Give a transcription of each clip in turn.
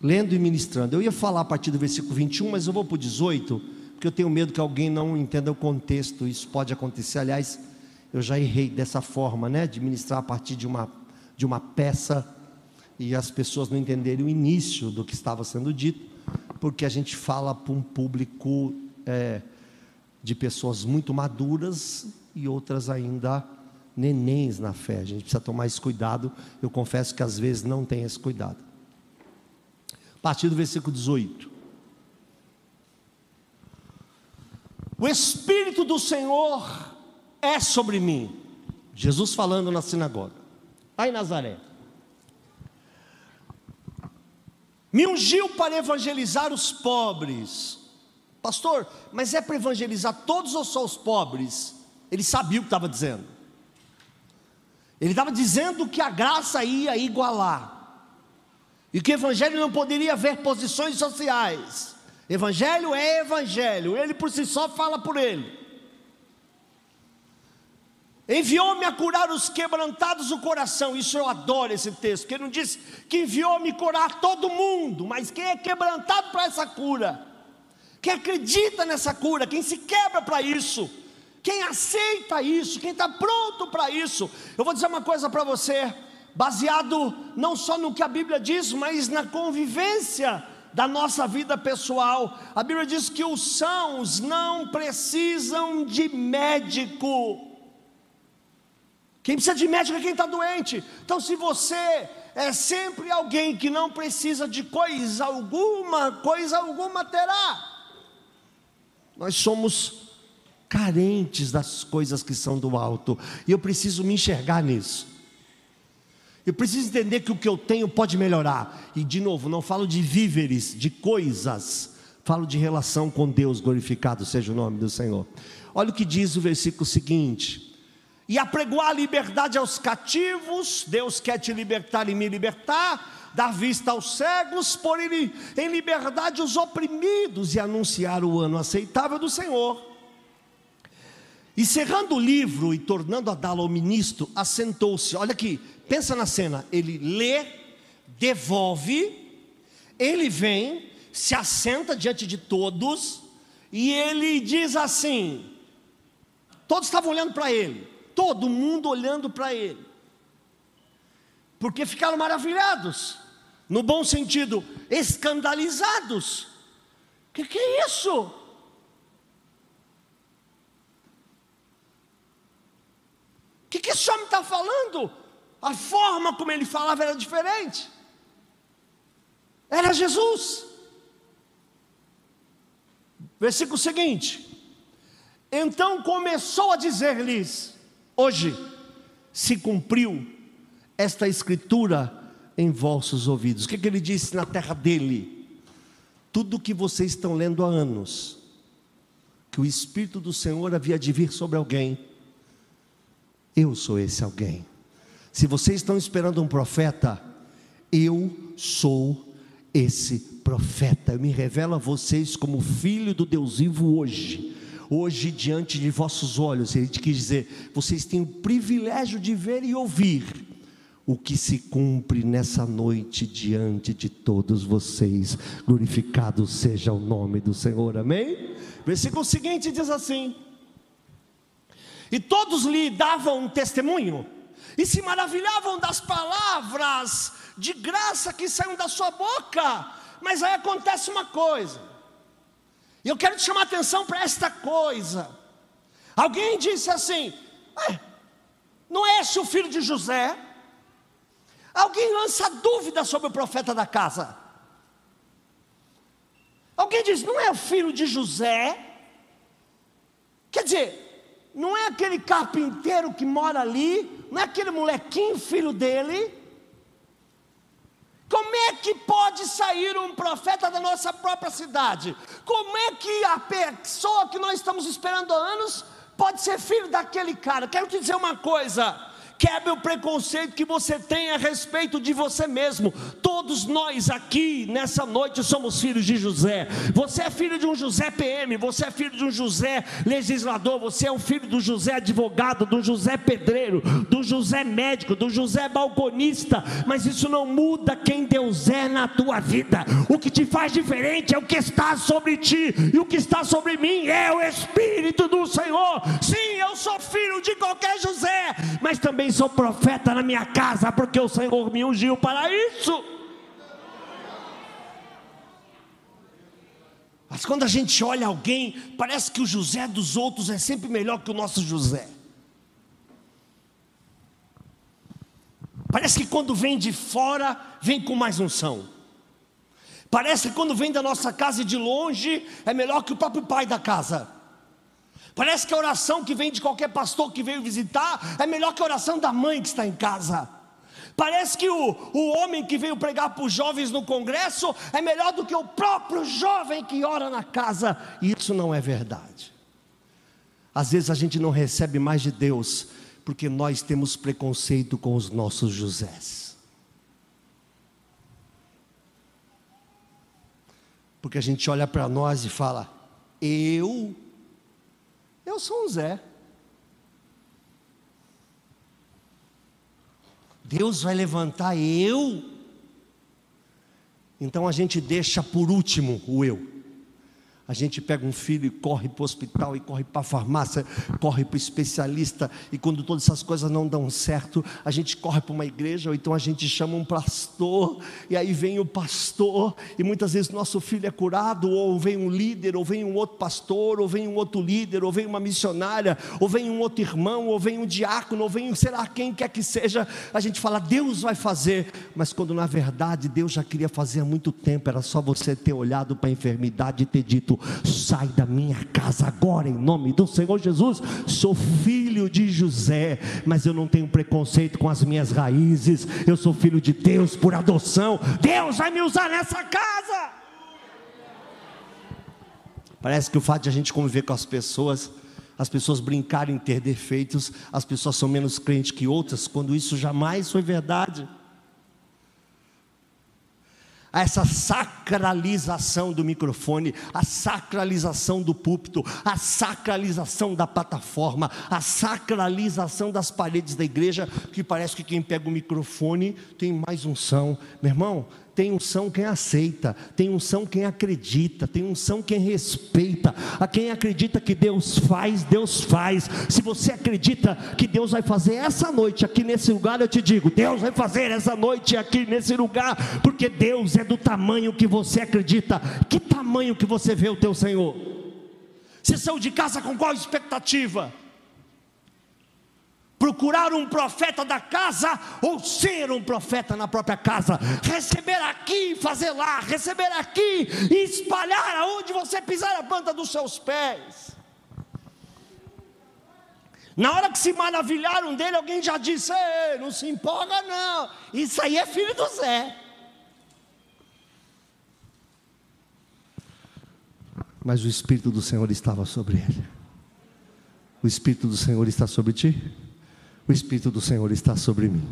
lendo e ministrando. Eu ia falar a partir do versículo 21, mas eu vou para o 18, porque eu tenho medo que alguém não entenda o contexto. Isso pode acontecer. Aliás, eu já errei dessa forma, né? De ministrar a partir de uma, de uma peça e as pessoas não entenderem o início do que estava sendo dito, porque a gente fala para um público é, de pessoas muito maduras e outras ainda nenéns na fé. A gente precisa tomar esse cuidado. Eu confesso que às vezes não tem esse cuidado. A partir do versículo 18. O Espírito do Senhor é sobre mim. Jesus falando na sinagoga. Aí Nazaré. Me ungiu para evangelizar os pobres. Pastor, mas é para evangelizar todos ou só os pobres? Ele sabia o que estava dizendo. Ele estava dizendo que a graça ia igualar. E que evangelho não poderia haver posições sociais. Evangelho é evangelho, ele por si só fala por ele. Enviou-me a curar os quebrantados do coração. Isso eu adoro esse texto, porque não diz que enviou-me curar todo mundo, mas quem é quebrantado para essa cura, quem acredita nessa cura, quem se quebra para isso, quem aceita isso, quem está pronto para isso. Eu vou dizer uma coisa para você, baseado não só no que a Bíblia diz, mas na convivência da nossa vida pessoal. A Bíblia diz que os sãos não precisam de médico. Quem precisa de médico é quem está doente. Então, se você é sempre alguém que não precisa de coisa alguma, coisa alguma terá. Nós somos carentes das coisas que são do alto, e eu preciso me enxergar nisso. Eu preciso entender que o que eu tenho pode melhorar. E de novo, não falo de víveres, de coisas, falo de relação com Deus, glorificado seja o nome do Senhor. Olha o que diz o versículo seguinte: E apregoar a liberdade aos cativos, Deus quer te libertar e me libertar, dar vista aos cegos, pôr em liberdade os oprimidos e anunciar o ano aceitável do Senhor e cerrando o livro e tornando a dá-lo ao ministro, assentou-se. Olha aqui, pensa na cena. Ele lê, devolve, ele vem, se assenta diante de todos, e ele diz assim: todos estavam olhando para ele, todo mundo olhando para ele, porque ficaram maravilhados, no bom sentido, escandalizados. O que, que é isso? O que, que esse homem está falando? A forma como ele falava era diferente. Era Jesus. Versículo seguinte. Então começou a dizer-lhes: Hoje se cumpriu esta escritura em vossos ouvidos. O que, que ele disse na terra dele? Tudo que vocês estão lendo há anos, que o Espírito do Senhor havia de vir sobre alguém, eu sou esse alguém. Se vocês estão esperando um profeta, eu sou esse profeta. Eu me revelo a vocês como filho do Deus vivo hoje. Hoje, diante de vossos olhos, ele quis dizer: vocês têm o privilégio de ver e ouvir o que se cumpre nessa noite diante de todos vocês. Glorificado seja o nome do Senhor, amém? Versículo seguinte diz assim: e todos lhe davam testemunho, e se maravilhavam das palavras de graça que saem da sua boca. Mas aí acontece uma coisa, e eu quero te chamar a atenção para esta coisa. Alguém disse assim: não é esse o filho de José? Alguém lança dúvida sobre o profeta da casa. Alguém diz: não é o filho de José? Quer dizer, não é aquele carpinteiro que mora ali, não é aquele molequinho filho dele. Como é que pode sair um profeta da nossa própria cidade? Como é que a pessoa que nós estamos esperando há anos pode ser filho daquele cara? Quero te dizer uma coisa. Quebre o preconceito que você tem a respeito de você mesmo. Todos nós aqui nessa noite somos filhos de José. Você é filho de um José PM, você é filho de um José legislador, você é um filho do José advogado, do José pedreiro, do José médico, do José balconista. Mas isso não muda quem Deus é na tua vida. O que te faz diferente é o que está sobre ti, e o que está sobre mim é o Espírito do Senhor. Sim, eu sou filho de qualquer José, mas também sou profeta na minha casa, porque o Senhor me ungiu para isso. Mas quando a gente olha alguém, parece que o José dos outros é sempre melhor que o nosso José. Parece que quando vem de fora, vem com mais unção. Parece que quando vem da nossa casa e de longe, é melhor que o próprio pai da casa. Parece que a oração que vem de qualquer pastor que veio visitar é melhor que a oração da mãe que está em casa. Parece que o, o homem que veio pregar para os jovens no congresso é melhor do que o próprio jovem que ora na casa. E isso não é verdade. Às vezes a gente não recebe mais de Deus porque nós temos preconceito com os nossos Josés. Porque a gente olha para nós e fala: eu eu sou um Zé. Deus vai levantar eu. Então a gente deixa por último o eu. A gente pega um filho e corre para o hospital, e corre para a farmácia, corre para o especialista, e quando todas essas coisas não dão certo, a gente corre para uma igreja, ou então a gente chama um pastor, e aí vem o pastor, e muitas vezes nosso filho é curado, ou vem um líder, ou vem um outro pastor, ou vem um outro líder, ou vem uma missionária, ou vem um outro irmão, ou vem um diácono, ou vem sei lá quem quer que seja, a gente fala, Deus vai fazer, mas quando na verdade Deus já queria fazer há muito tempo, era só você ter olhado para a enfermidade e ter dito: sai da minha casa agora, em nome do Senhor Jesus. Sou filho de José, mas eu não tenho preconceito com as minhas raízes, eu sou filho de Deus por adoção. Deus vai me usar nessa casa. Parece que o fato de a gente conviver com as pessoas, as pessoas brincarem em ter defeitos, as pessoas são menos crentes que outras, quando isso jamais foi verdade a essa sacralização do microfone, a sacralização do púlpito, a sacralização da plataforma, a sacralização das paredes da igreja, que parece que quem pega o microfone tem mais unção. Meu irmão, tem unção quem aceita, tem unção quem acredita, tem unção quem respeita. A quem acredita que Deus faz, Deus faz. Se você acredita que Deus vai fazer essa noite aqui nesse lugar, eu te digo, Deus vai fazer essa noite aqui nesse lugar, porque Deus é do tamanho que você acredita. Que tamanho que você vê o teu Senhor? Você saiu de casa com qual expectativa? Procurar um profeta da casa ou ser um profeta na própria casa, receber aqui, fazer lá, receber aqui e espalhar aonde você pisar a planta dos seus pés. Na hora que se maravilharam dele, alguém já disse: não se empolga, não, isso aí é filho do Zé. Mas o Espírito do Senhor estava sobre ele. O Espírito do Senhor está sobre ti? O Espírito do Senhor está sobre mim.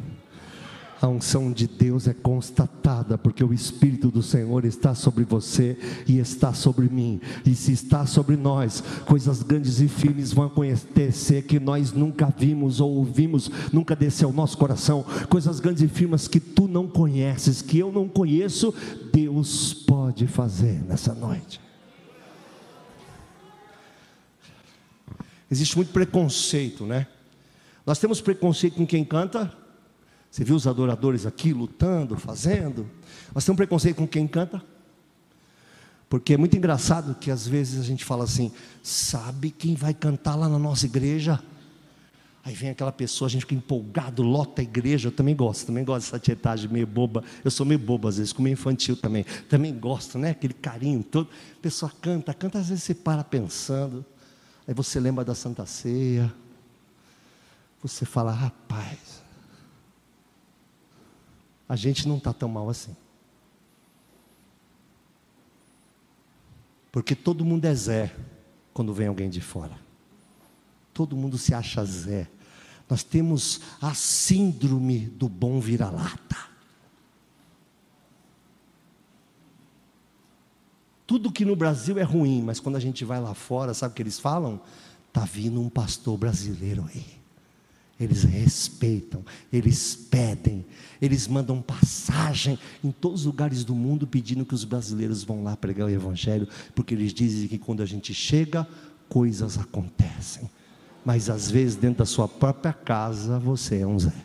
A unção de Deus é constatada, porque o Espírito do Senhor está sobre você e está sobre mim. E se está sobre nós, coisas grandes e firmes vão acontecer que nós nunca vimos ou ouvimos, nunca desceu ao nosso coração. Coisas grandes e firmes que tu não conheces, que eu não conheço, Deus pode fazer nessa noite. Existe muito preconceito, né? Nós temos preconceito com quem canta, Você viu os adoradores aqui lutando, fazendo? Nós temos preconceito com quem canta. Porque é muito engraçado que às vezes a gente fala assim: sabe quem vai cantar lá na nossa igreja? Aí vem aquela pessoa, a gente fica empolgado, lota a igreja. Eu também gosto, também gosto dessa tietagem meio boba. Eu sou meio bobo às vezes, como infantil também. Também gosto, né? Aquele carinho todo. A pessoa canta, canta, às vezes você para pensando. Aí você lembra da Santa Ceia. Você fala, rapaz, a gente não está tão mal assim. Porque todo mundo é Zé quando vem alguém de fora. Todo mundo se acha Zé. Nós temos a síndrome do bom vira-lata. Tudo que no Brasil é ruim, mas quando a gente vai lá fora, sabe o que eles falam? Tá vindo um pastor brasileiro aí. Eles respeitam, eles pedem, eles mandam passagem em todos os lugares do mundo pedindo que os brasileiros vão lá pregar o evangelho, porque eles dizem que quando a gente chega, coisas acontecem mas às vezes dentro da sua própria casa você é um Zé.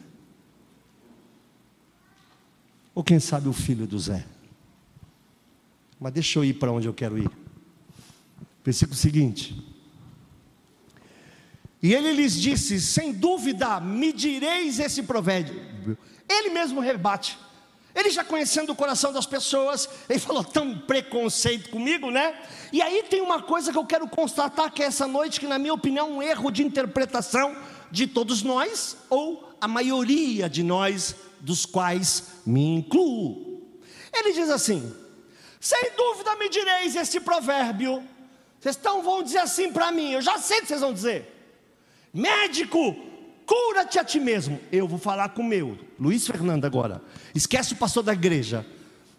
Ou quem sabe o filho do Zé. Mas deixa eu ir para onde eu quero ir. Versículo seguinte. E ele lhes disse: Sem dúvida me direis esse provérbio. Ele mesmo rebate. Ele já conhecendo o coração das pessoas, ele falou tão preconceito comigo, né? E aí tem uma coisa que eu quero constatar que é essa noite, que na minha opinião é um erro de interpretação de todos nós, ou a maioria de nós, dos quais me incluo. Ele diz assim: sem dúvida me direis este provérbio. Vocês estão, vão dizer assim para mim, eu já sei o que vocês vão dizer. Médico, Cura-te a ti mesmo. Eu vou falar com o meu, Luiz Fernando agora. Esquece o pastor da igreja.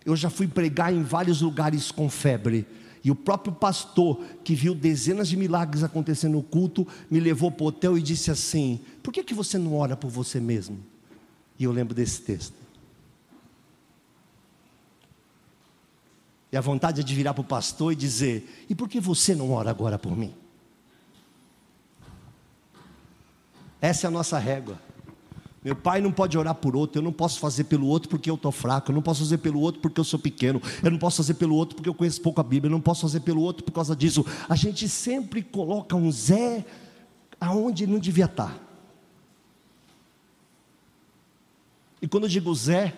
Eu já fui pregar em vários lugares com febre. E o próprio pastor, que viu dezenas de milagres acontecendo no culto, me levou para o hotel e disse assim: Por que, que você não ora por você mesmo? E eu lembro desse texto. E a vontade é de virar para o pastor e dizer: E por que você não ora agora por mim? Essa é a nossa régua. Meu pai não pode orar por outro, eu não posso fazer pelo outro porque eu estou fraco, eu não posso fazer pelo outro porque eu sou pequeno, eu não posso fazer pelo outro porque eu conheço pouco a Bíblia, eu não posso fazer pelo outro por causa disso. A gente sempre coloca um Zé aonde não devia estar. E quando eu digo Zé,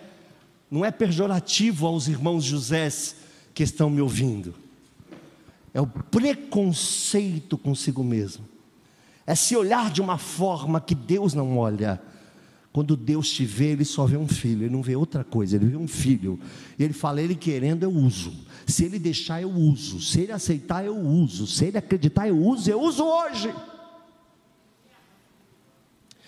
não é pejorativo aos irmãos Josés que estão me ouvindo, é o preconceito consigo mesmo é se olhar de uma forma que Deus não olha. Quando Deus te vê, Ele só vê um filho, Ele não vê outra coisa, Ele vê um filho. E Ele fala: Ele querendo, eu uso. Se Ele deixar, eu uso. Se Ele aceitar, eu uso. Se Ele acreditar, eu uso. Eu uso hoje.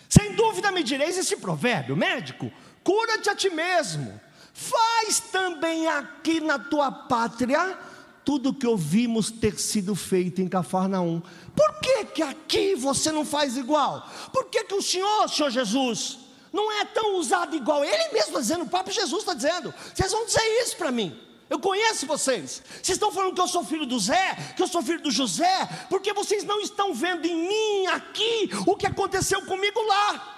Sem dúvida me direis esse provérbio, médico: cura-te a ti mesmo. Faz também aqui na tua pátria tudo que ouvimos ter sido feito em Cafarnaum. Por que, que aqui você não faz igual? Por que, que o Senhor, Senhor Jesus, não é tão usado igual? Ele mesmo dizendo, o próprio Jesus está dizendo. Vocês vão dizer isso para mim. Eu conheço vocês. Vocês estão falando que eu sou filho do Zé, que eu sou filho do José, porque vocês não estão vendo em mim aqui o que aconteceu comigo lá.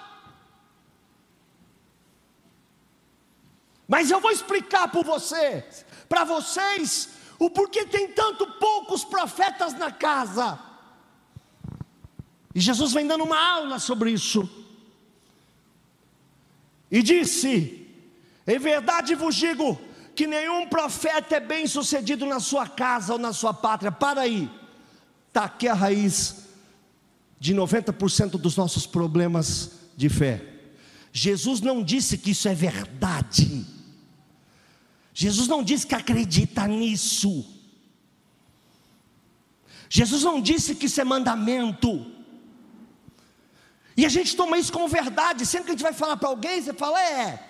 Mas eu vou explicar para vocês, para vocês, o porquê tem tanto poucos profetas na casa. E Jesus vem dando uma aula sobre isso. E disse: Em verdade vos digo que nenhum profeta é bem sucedido na sua casa ou na sua pátria. Para aí, está aqui a raiz de 90% dos nossos problemas de fé. Jesus não disse que isso é verdade. Jesus não disse que acredita nisso. Jesus não disse que isso é mandamento. E a gente toma isso como verdade. Sempre que a gente vai falar para alguém, você fala, é.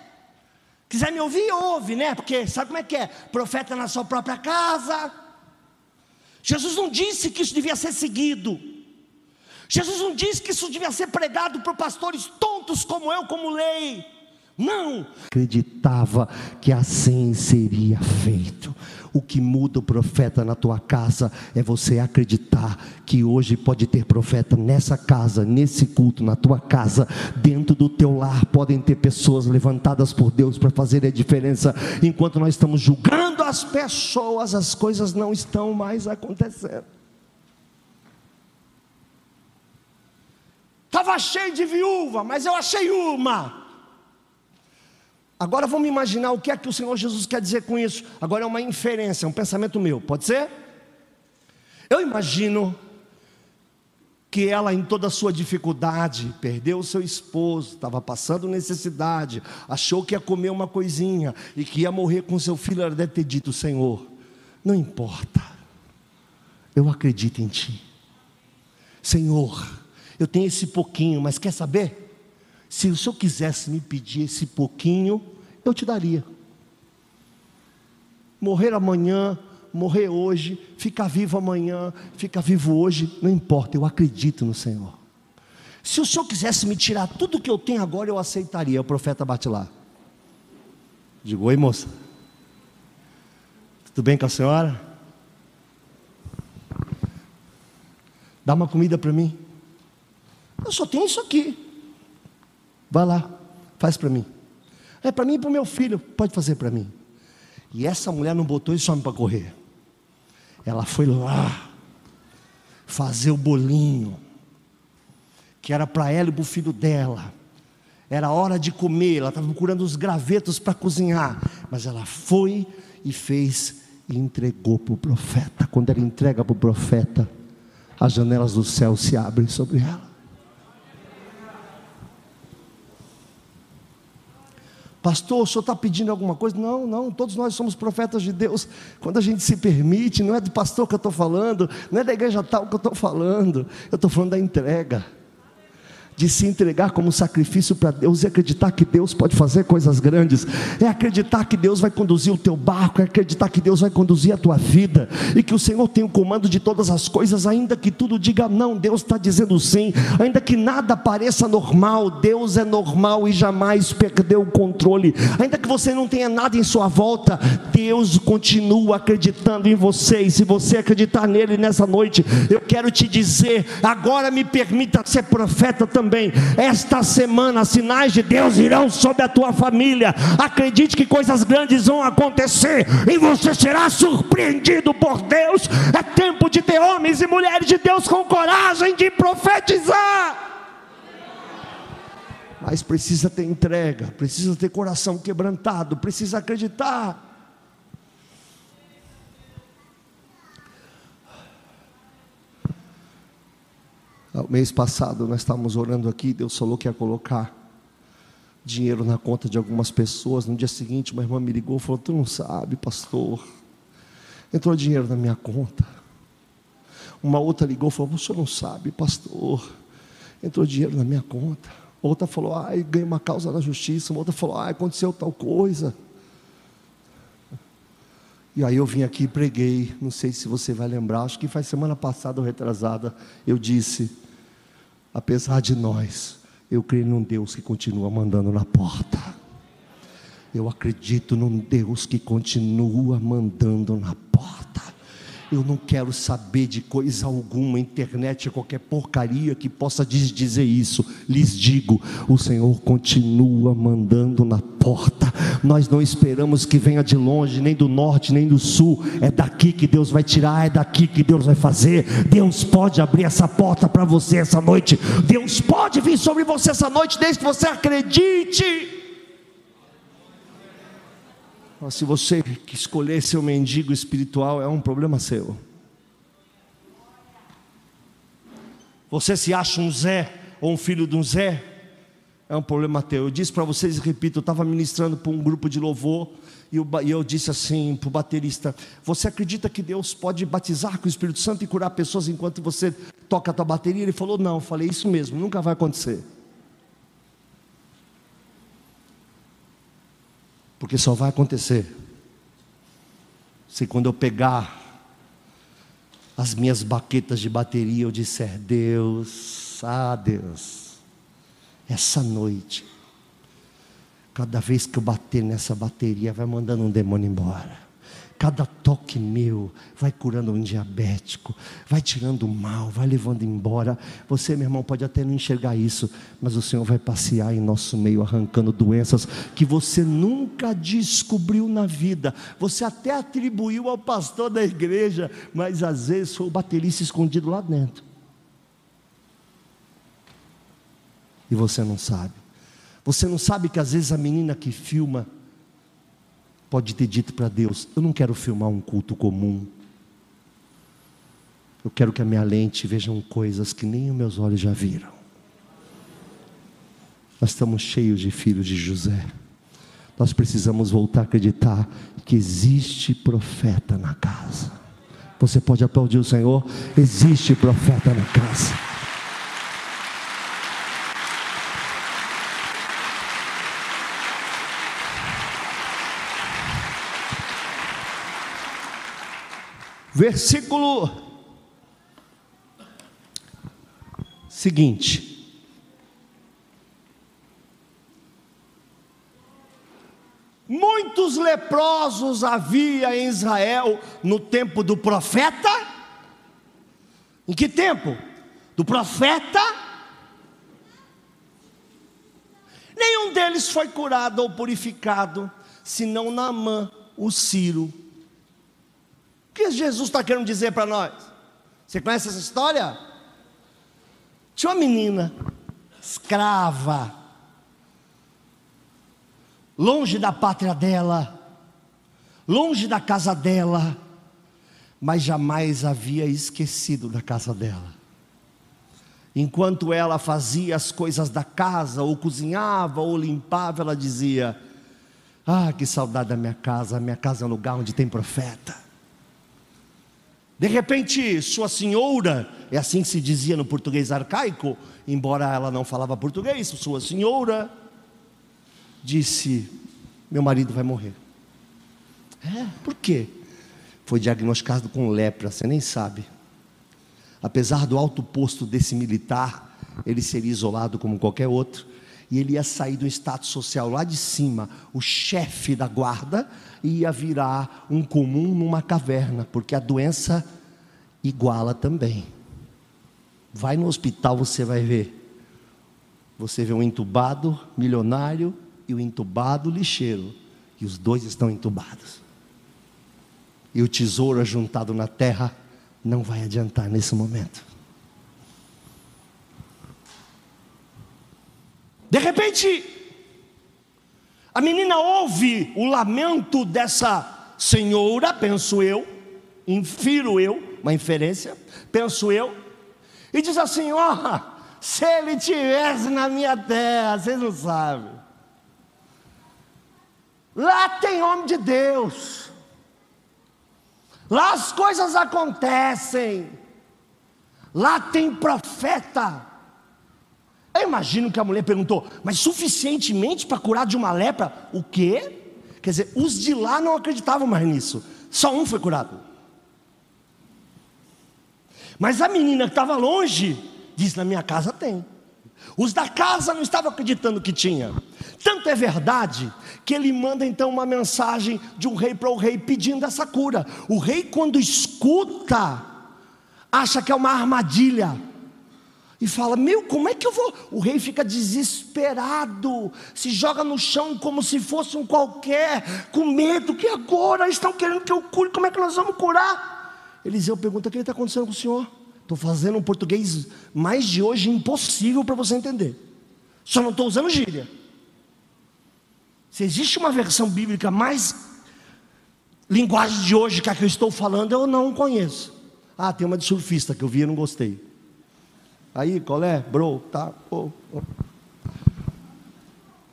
Quiser me ouvir, ouve, né? Porque sabe como é que é? Profeta na sua própria casa. Jesus não disse que isso devia ser seguido. Jesus não disse que isso devia ser pregado por pastores tontos como eu, como lei. Não. Acreditava que assim seria feito. O que muda o profeta na tua casa é você acreditar que hoje pode ter profeta nessa casa, nesse culto, na tua casa, dentro do teu lar, podem ter pessoas levantadas por Deus para fazer a diferença. Enquanto nós estamos julgando as pessoas, as coisas não estão mais acontecendo. Estava cheio de viúva, mas eu achei uma. Agora vamos imaginar o que é que o Senhor Jesus quer dizer com isso. Agora é uma inferência, é um pensamento meu, pode ser? Eu imagino que ela, em toda a sua dificuldade, perdeu o seu esposo, estava passando necessidade, achou que ia comer uma coisinha e que ia morrer com seu filho. Ela deve ter dito: Senhor, não importa, eu acredito em Ti. Senhor, eu tenho esse pouquinho, mas quer saber? Se o Senhor quisesse me pedir esse pouquinho, eu te daria. Morrer amanhã, morrer hoje, ficar vivo amanhã, ficar vivo hoje, não importa, eu acredito no Senhor. Se o Senhor quisesse me tirar tudo que eu tenho agora, eu aceitaria. O profeta bate lá. Digo, oi moça. Tudo bem com a senhora? Dá uma comida para mim. Eu só tenho isso aqui. Vai lá, faz para mim. É para mim e para o meu filho, pode fazer para mim. E essa mulher não botou esse homem para correr. Ela foi lá fazer o bolinho, que era para ela e para o filho dela. Era hora de comer, ela estava procurando os gravetos para cozinhar. Mas ela foi e fez e entregou para o profeta. Quando ela entrega para o profeta, as janelas do céu se abrem sobre ela. Pastor, o senhor está pedindo alguma coisa? Não, não, todos nós somos profetas de Deus. Quando a gente se permite, não é do pastor que eu estou falando, não é da igreja tal que eu estou falando, eu estou falando da entrega de se entregar como sacrifício para Deus e acreditar que Deus pode fazer coisas grandes, é acreditar que Deus vai conduzir o teu barco, é acreditar que Deus vai conduzir a tua vida e que o Senhor tem o comando de todas as coisas, ainda que tudo diga não, Deus está dizendo sim, ainda que nada pareça normal, Deus é normal e jamais perdeu o controle, ainda que você não tenha nada em sua volta, Deus continua acreditando em você, e se você acreditar nele nessa noite, eu quero te dizer, agora me permita ser profeta também também. Esta semana, sinais de Deus irão sobre a tua família. Acredite que coisas grandes vão acontecer e você será surpreendido por Deus. É tempo de ter homens e mulheres de Deus com coragem de profetizar. Mas precisa ter entrega, precisa ter coração quebrantado, precisa acreditar. O mês passado nós estávamos orando aqui, Deus falou que ia colocar dinheiro na conta de algumas pessoas. No dia seguinte, uma irmã me ligou e falou: Tu não sabe, pastor, entrou dinheiro na minha conta. Uma outra ligou e falou: senhor não sabe, pastor, entrou dinheiro na minha conta. Outra falou: Ai, ganhei uma causa na justiça. Uma outra falou: Ai, aconteceu tal coisa. E aí eu vim aqui e preguei, não sei se você vai lembrar, acho que faz semana passada ou retrasada, eu disse: apesar de nós, eu creio num Deus que continua mandando na porta. Eu acredito num Deus que continua mandando na porta. Eu não quero saber de coisa alguma, internet, qualquer porcaria que possa dizer isso. Lhes digo: o Senhor continua mandando na porta. Nós não esperamos que venha de longe, nem do norte, nem do sul. É daqui que Deus vai tirar, é daqui que Deus vai fazer. Deus pode abrir essa porta para você essa noite. Deus pode vir sobre você essa noite, desde que você acredite. Se você escolher ser um mendigo espiritual, é um problema seu. Você se acha um Zé ou um filho de um Zé, é um problema teu. Eu disse para vocês repito, eu estava ministrando para um grupo de louvor e eu, e eu disse assim para o baterista: Você acredita que Deus pode batizar com o Espírito Santo e curar pessoas enquanto você toca a tua bateria? Ele falou: Não, eu falei isso mesmo, nunca vai acontecer. Porque só vai acontecer se quando eu pegar as minhas baquetas de bateria eu disser: Deus, ah Deus, essa noite, cada vez que eu bater nessa bateria, vai mandando um demônio embora Cada toque meu vai curando um diabético, vai tirando o mal, vai levando embora. Você, meu irmão, pode até não enxergar isso, mas o Senhor vai passear em nosso meio, arrancando doenças que você nunca descobriu na vida. Você até atribuiu ao pastor da igreja, mas às vezes foi o baterista escondido lá dentro. E você não sabe. Você não sabe que às vezes a menina que filma pode ter dito para Deus: Eu não quero filmar um culto comum. Eu quero que a minha lente vejam coisas que nem os meus olhos já viram. Nós estamos cheios de filhos de José. Nós precisamos voltar a acreditar que existe profeta na casa. Você pode aplaudir o Senhor? Existe profeta na casa. Versículo seguinte. Muitos leprosos havia em Israel no tempo do profeta. Em que tempo? Do profeta. Nenhum deles foi curado ou purificado, senão Naamã, o Ciro, que Jesus está querendo dizer para nós? Você conhece essa história? Tinha uma menina, escrava, longe da pátria dela, longe da casa dela, mas jamais havia esquecido da casa dela. Enquanto ela fazia as coisas da casa, ou cozinhava, ou limpava, ela dizia: Ah, que saudade da minha casa, a minha casa é um lugar onde tem profeta. De repente, sua senhora, é assim que se dizia no português arcaico, embora ela não falava português, sua senhora disse: Meu marido vai morrer. É, por quê? Foi diagnosticado com lepra, você nem sabe. Apesar do alto posto desse militar, ele seria isolado como qualquer outro, e ele ia sair do status social lá de cima, o chefe da guarda, ia virar um comum numa caverna, porque a doença iguala também. Vai no hospital, você vai ver. Você vê um entubado milionário e o um entubado lixeiro, e os dois estão entubados. E o tesouro ajuntado na terra não vai adiantar nesse momento. De repente, a menina ouve o lamento dessa senhora, penso eu, infiro eu, uma inferência, penso eu, e diz assim: ó, oh, se ele tivesse na minha terra, vocês não sabem. Lá tem homem de Deus. Lá as coisas acontecem. Lá tem profeta. Eu imagino que a mulher perguntou, mas suficientemente para curar de uma lepra? O quê? Quer dizer, os de lá não acreditavam mais nisso. Só um foi curado. Mas a menina que estava longe, diz: Na minha casa tem. Os da casa não estavam acreditando que tinha. Tanto é verdade que ele manda então uma mensagem de um rei para o rei pedindo essa cura. O rei, quando escuta, acha que é uma armadilha e fala: Meu, como é que eu vou? O rei fica desesperado, se joga no chão como se fosse um qualquer, com medo, que agora estão querendo que eu cure, como é que nós vamos curar? Eliseu pergunta: O que está acontecendo com o senhor? Estou fazendo um português mais de hoje impossível para você entender, só não estou usando gíria. Se existe uma versão bíblica mais linguagem de hoje que a que eu estou falando, eu não conheço. Ah, tem uma de surfista que eu vi e não gostei. Aí, qual é? Bro, tá.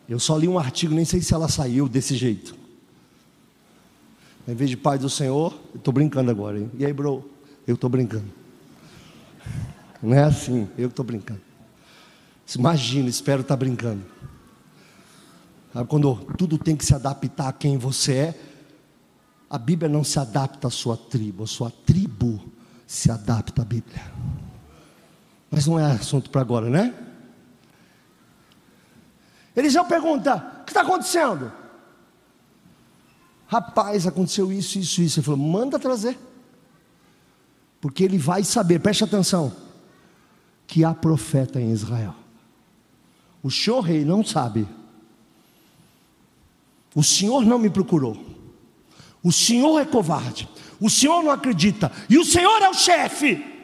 Eu só li um artigo, nem sei se ela saiu desse jeito. Em vez de Pai do Senhor, eu estou brincando agora. Hein? E aí, bro? Eu estou brincando. Não é assim, eu estou brincando. Imagina, espero estar tá brincando. Sabe, quando tudo tem que se adaptar a quem você é, a Bíblia não se adapta à sua tribo, a sua tribo se adapta à Bíblia. Mas não é assunto para agora, né? Eliseu pergunta: o que está acontecendo? Rapaz, aconteceu isso, isso, isso. Ele falou: manda trazer. Porque ele vai saber, preste atenção, que há profeta em Israel. O senhor rei não sabe. O senhor não me procurou. O senhor é covarde. O senhor não acredita. E o senhor é o chefe.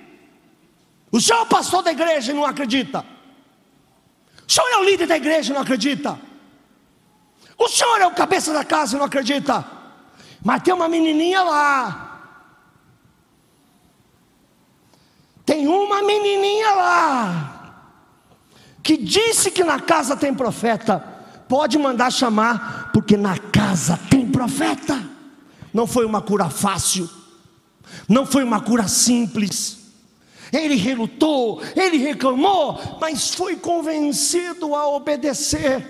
O senhor é o pastor da igreja e não acredita. O senhor é o líder da igreja e não acredita. O senhor é o cabeça da casa e não acredita. Mas tem uma menininha lá. Tem uma menininha lá. Que disse que na casa tem profeta. Pode mandar chamar, porque na casa tem profeta. Não foi uma cura fácil. Não foi uma cura simples. Ele relutou, ele reclamou, mas foi convencido a obedecer.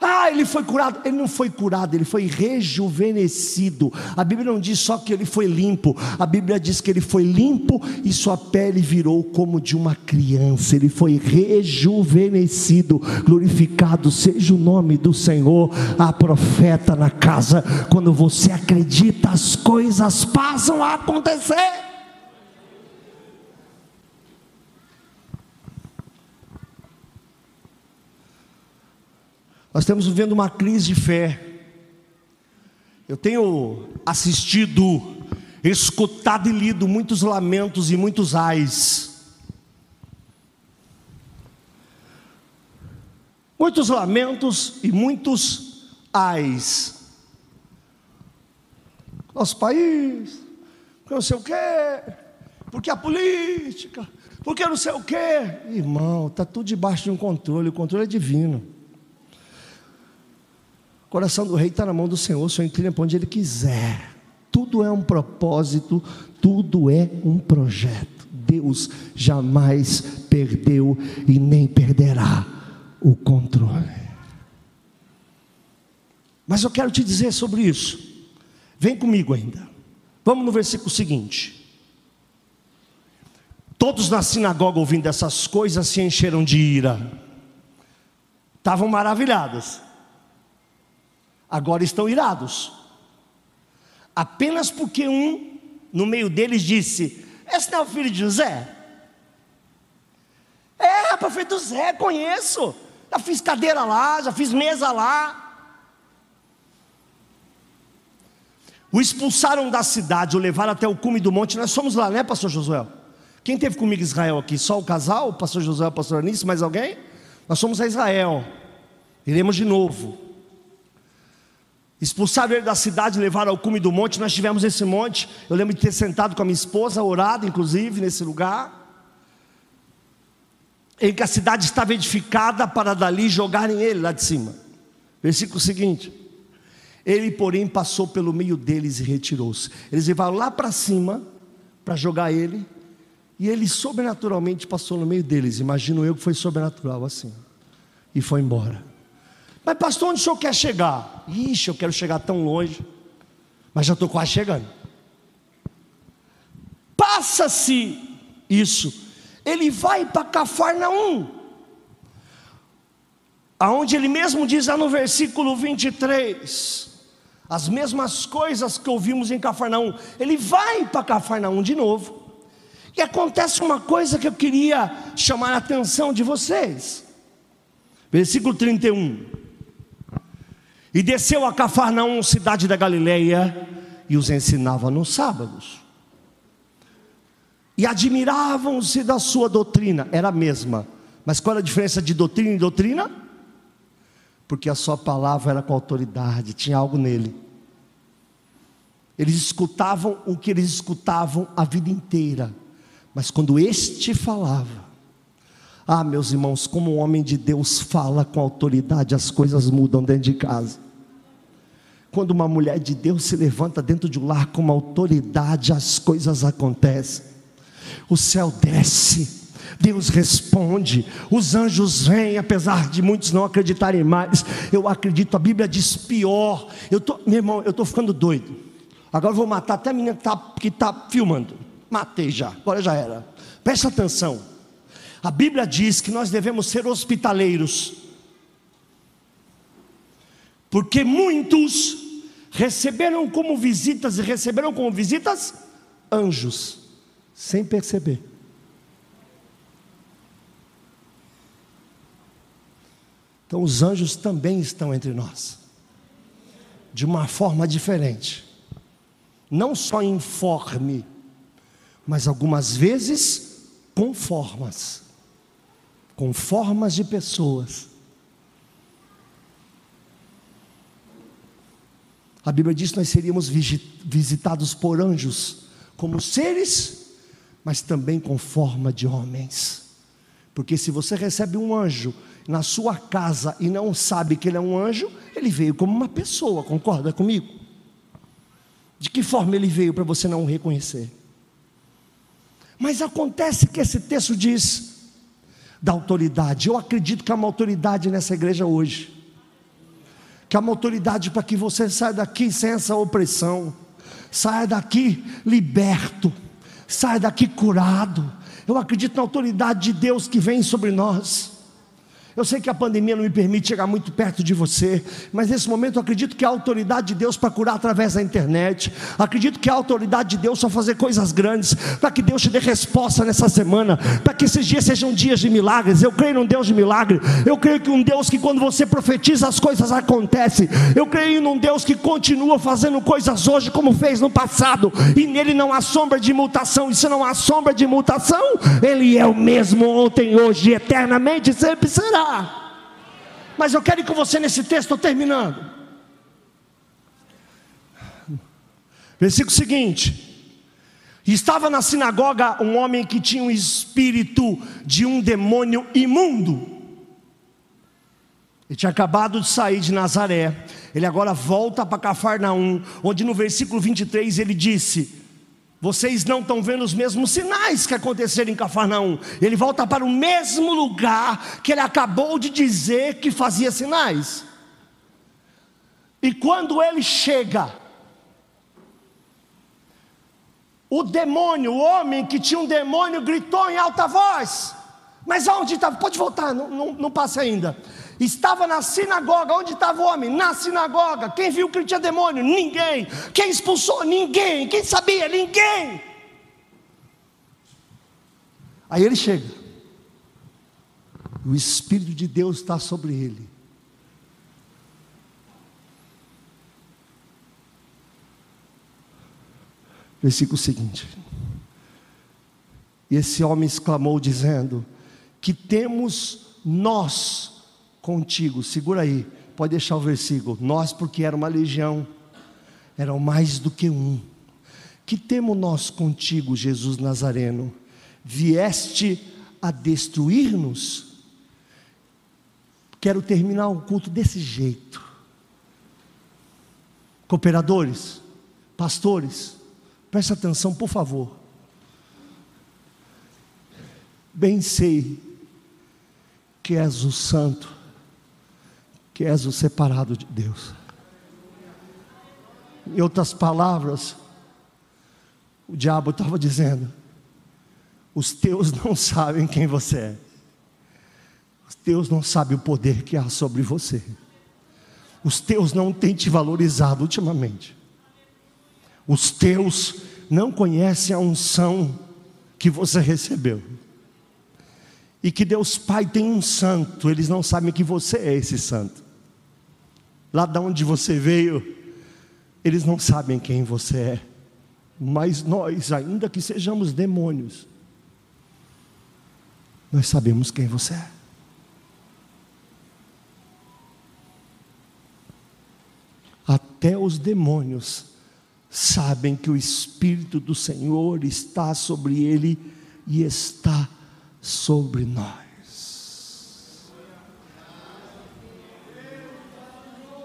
Ah, ele foi curado. Ele não foi curado, ele foi rejuvenescido. A Bíblia não diz só que ele foi limpo, a Bíblia diz que ele foi limpo e sua pele virou como de uma criança. Ele foi rejuvenescido. Glorificado seja o nome do Senhor. A profeta na casa, quando você acredita, as coisas passam a acontecer. Nós estamos vivendo uma crise de fé. Eu tenho assistido, escutado e lido muitos lamentos e muitos ais. Muitos lamentos e muitos ais. Nosso país, não sei o quê, porque a política, porque não sei o quê. Irmão, está tudo debaixo de um controle, o controle é divino. O coração do rei está na mão do Senhor, o Senhor inclina para onde Ele quiser. Tudo é um propósito, tudo é um projeto. Deus jamais perdeu e nem perderá o controle. Mas eu quero te dizer sobre isso. Vem comigo ainda. Vamos no versículo seguinte. Todos na sinagoga ouvindo essas coisas se encheram de ira. Estavam maravilhados agora estão irados. Apenas porque um no meio deles disse: Esse não é o filho de José? É, profeta José, conheço. Já fiz cadeira lá, já fiz mesa lá. O expulsaram da cidade, o levaram até o cume do monte. Nós fomos lá, né, pastor Josué? Quem teve comigo Israel aqui? Só o casal, pastor Josué, pastor Anísio, mais alguém? Nós fomos a Israel. Iremos de novo. Expulsaram ele da cidade, levaram ao cume do monte. Nós tivemos esse monte. Eu lembro de ter sentado com a minha esposa, orado, inclusive, nesse lugar. Em que a cidade estava edificada para dali jogarem ele lá de cima. Versículo seguinte. Ele, porém, passou pelo meio deles e retirou-se. Eles levaram lá para cima para jogar ele. E ele sobrenaturalmente passou no meio deles. Imagino eu que foi sobrenatural assim. E foi embora. Mas, pastor, onde o senhor quer chegar? Ixi, eu quero chegar tão longe, mas já estou quase chegando. Passa-se isso, ele vai para Cafarnaum, aonde ele mesmo diz lá no versículo 23, as mesmas coisas que ouvimos em Cafarnaum, ele vai para Cafarnaum de novo, e acontece uma coisa que eu queria chamar a atenção de vocês, versículo 31. E desceu a Cafarnaum, cidade da Galileia, e os ensinava nos sábados. E admiravam-se da sua doutrina, era a mesma. Mas qual era a diferença de doutrina e doutrina? Porque a sua palavra era com autoridade, tinha algo nele. Eles escutavam o que eles escutavam a vida inteira, mas quando este falava, ah, meus irmãos, como um homem de Deus fala com autoridade, as coisas mudam dentro de casa. Quando uma mulher de Deus se levanta dentro de um lar com uma autoridade, as coisas acontecem. O céu desce, Deus responde, os anjos vêm, apesar de muitos não acreditarem mais. Eu acredito, a Bíblia diz pior. Eu tô, meu irmão, eu estou ficando doido. Agora eu vou matar até a menina que está tá filmando. Matei já, agora já era. Presta atenção. A Bíblia diz que nós devemos ser hospitaleiros, porque muitos receberam como visitas e receberam como visitas anjos, sem perceber. Então os anjos também estão entre nós, de uma forma diferente, não só informe, mas algumas vezes com formas, com formas de pessoas. A Bíblia diz que nós seríamos visitados por anjos, como seres, mas também com forma de homens. Porque se você recebe um anjo na sua casa e não sabe que ele é um anjo, ele veio como uma pessoa, concorda comigo? De que forma ele veio para você não o reconhecer? Mas acontece que esse texto diz da autoridade. Eu acredito que há uma autoridade nessa igreja hoje. Que há uma autoridade para que você saia daqui sem essa opressão, saia daqui liberto, saia daqui curado. Eu acredito na autoridade de Deus que vem sobre nós. Eu sei que a pandemia não me permite chegar muito perto de você, mas nesse momento eu acredito que a autoridade de Deus para curar através da internet, acredito que a autoridade de Deus para fazer coisas grandes, para que Deus te dê resposta nessa semana, para que esses dias sejam dias de milagres. Eu creio num Deus de milagre, eu creio que um Deus que quando você profetiza as coisas acontecem. Eu creio num Deus que continua fazendo coisas hoje como fez no passado, e nele não há sombra de mutação, e se não há sombra de mutação, ele é o mesmo ontem, hoje, eternamente, sempre será. Mas eu quero com você nesse texto, estou terminando. Versículo seguinte. Estava na sinagoga um homem que tinha um espírito de um demônio imundo. Ele tinha acabado de sair de Nazaré. Ele agora volta para Cafarnaum, onde no versículo 23 ele disse: vocês não estão vendo os mesmos sinais que aconteceram em Cafarnaum. Ele volta para o mesmo lugar que ele acabou de dizer que fazia sinais. E quando ele chega, o demônio, o homem que tinha um demônio, gritou em alta voz: Mas onde estava? Pode voltar, não, não, não passa ainda. Estava na sinagoga. Onde estava o homem? Na sinagoga. Quem viu que tinha demônio? Ninguém. Quem expulsou? Ninguém. Quem sabia? Ninguém. Aí ele chega. O Espírito de Deus está sobre ele. Versículo seguinte. E esse homem exclamou, dizendo: Que temos nós contigo. Segura aí, pode deixar o versículo. Nós, porque era uma legião, eram mais do que um. Que temos nós contigo, Jesus Nazareno? Vieste a destruir-nos? Quero terminar o culto desse jeito. Cooperadores, pastores, preste atenção, por favor. Bem sei que és o Santo que és o separado de Deus. Em outras palavras, o diabo estava dizendo: os teus não sabem quem você é, os teus não sabem o poder que há sobre você, os teus não têm te valorizado ultimamente, os teus não conhecem a unção que você recebeu. E que Deus Pai tem um santo, eles não sabem que você é esse santo lá de onde você veio, eles não sabem quem você é. Mas nós, ainda que sejamos demônios, nós sabemos quem você é. Até os demônios sabem que o Espírito do Senhor está sobre ele e está sobre nós.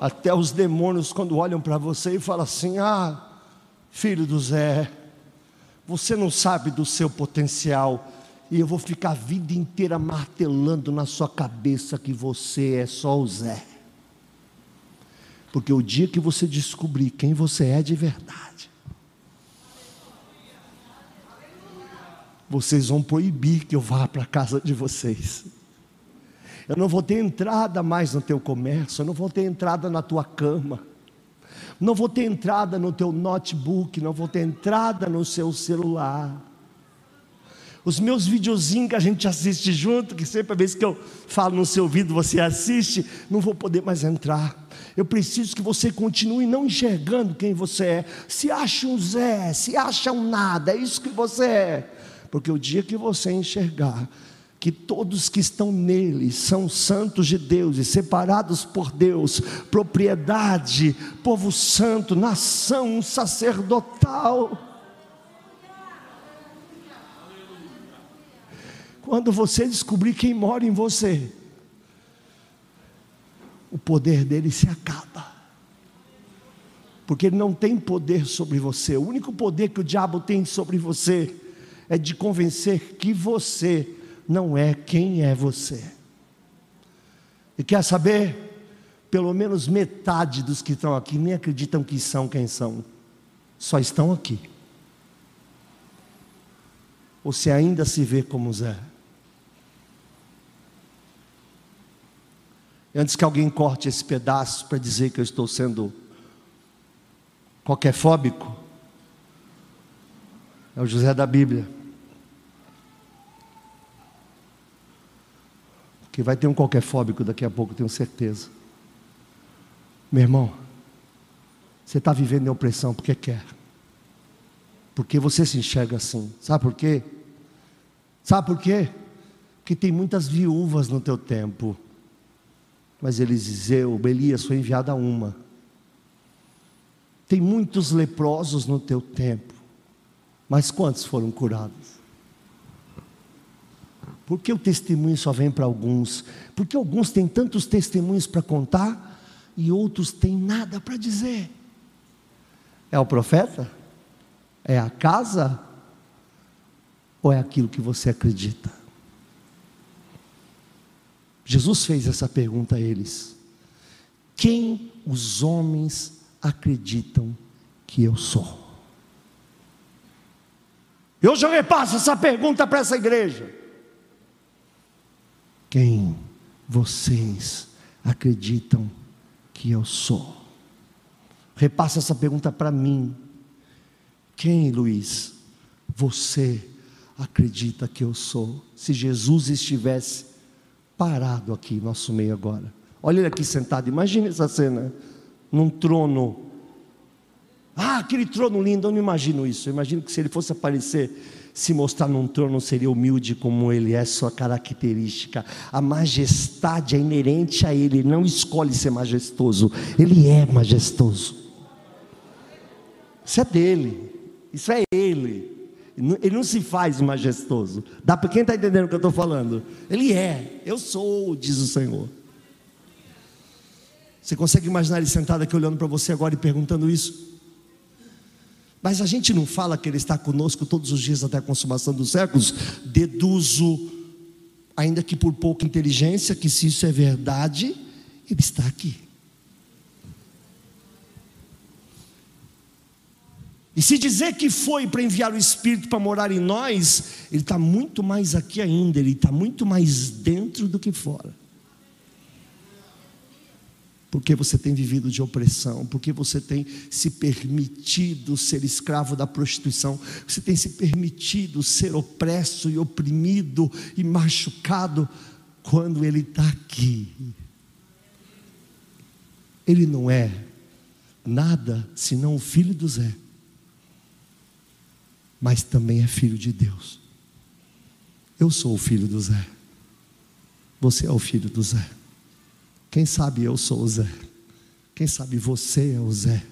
Até os demônios, quando olham para você e falam assim: Ah, filho do Zé, você não sabe do seu potencial, e eu vou ficar a vida inteira martelando na sua cabeça que você é só o Zé. Porque o dia que você descobrir quem você é de verdade, vocês vão proibir que eu vá para a casa de vocês. Eu não vou ter entrada mais no teu comércio, eu não vou ter entrada na tua cama. não vou ter entrada no teu notebook, não vou ter entrada no seu celular. Os meus videozinhos que a gente assiste junto, que sempre a vez que eu falo no seu ouvido você assiste, não vou poder mais entrar. Eu preciso que você continue não enxergando quem você é. Se acha um Zé, se acha um nada, é isso que você é. Porque o dia que você enxergar que todos que estão nele são santos de Deus e separados por Deus, propriedade, povo santo, nação sacerdotal. Quando você descobrir quem mora em você, o poder dele se acaba. Porque ele não tem poder sobre você. O único poder que o diabo tem sobre você é de convencer que você não é quem é você. E quer saber? Pelo menos metade dos que estão aqui nem acreditam que são quem são, só estão aqui. Você ainda se vê como Zé. Antes que alguém corte esse pedaço para dizer que eu estou sendo qualquer fóbico, é o José da Bíblia. Que vai ter um qualquer fóbico daqui a pouco, tenho certeza. Meu irmão, você está vivendo em opressão porque quer. Porque você se enxerga assim. Sabe por quê? Sabe por quê? Porque tem muitas viúvas no teu tempo. Mas Eliseu, Elias foi enviado a uma. Tem muitos leprosos no teu tempo. Mas quantos foram curados? Por que o testemunho só vem para alguns? Porque alguns têm tantos testemunhos para contar e outros têm nada para dizer. É o profeta? É a casa? Ou é aquilo que você acredita? Jesus fez essa pergunta a eles: Quem os homens acreditam que eu sou? Eu já repasso essa pergunta para essa igreja quem vocês acreditam que eu sou? Repassa essa pergunta para mim. Quem, Luiz, você acredita que eu sou? Se Jesus estivesse parado aqui, nosso meio agora. Olha ele aqui sentado, imagine essa cena, num trono. Ah, aquele trono lindo, eu não imagino isso. Eu imagino que se ele fosse aparecer se mostrar num trono seria humilde como ele é, sua característica. A majestade é inerente a ele, ele não escolhe ser majestoso, ele é majestoso. Isso é dele, isso é ele. Ele não se faz majestoso. Dá para quem está entendendo o que eu estou falando? Ele é, eu sou, diz o Senhor. Você consegue imaginar ele sentado aqui olhando para você agora e perguntando isso? Mas a gente não fala que Ele está conosco todos os dias até a consumação dos séculos. Deduzo, ainda que por pouca inteligência, que se isso é verdade, Ele está aqui. E se dizer que foi para enviar o Espírito para morar em nós, Ele está muito mais aqui ainda, Ele está muito mais dentro do que fora porque você tem vivido de opressão, porque você tem se permitido ser escravo da prostituição, você tem se permitido ser opresso e oprimido e machucado, quando Ele está aqui. Ele não é nada senão o filho do Zé, mas também é filho de Deus. Eu sou o filho do Zé, você é o filho do Zé. Quem sabe eu sou o Zé. Quem sabe você é o Zé.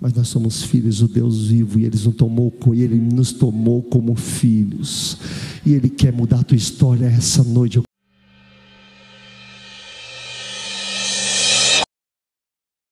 Mas nós somos filhos do Deus vivo e Ele nos tomou, Ele nos tomou como filhos. E Ele quer mudar a tua história essa noite.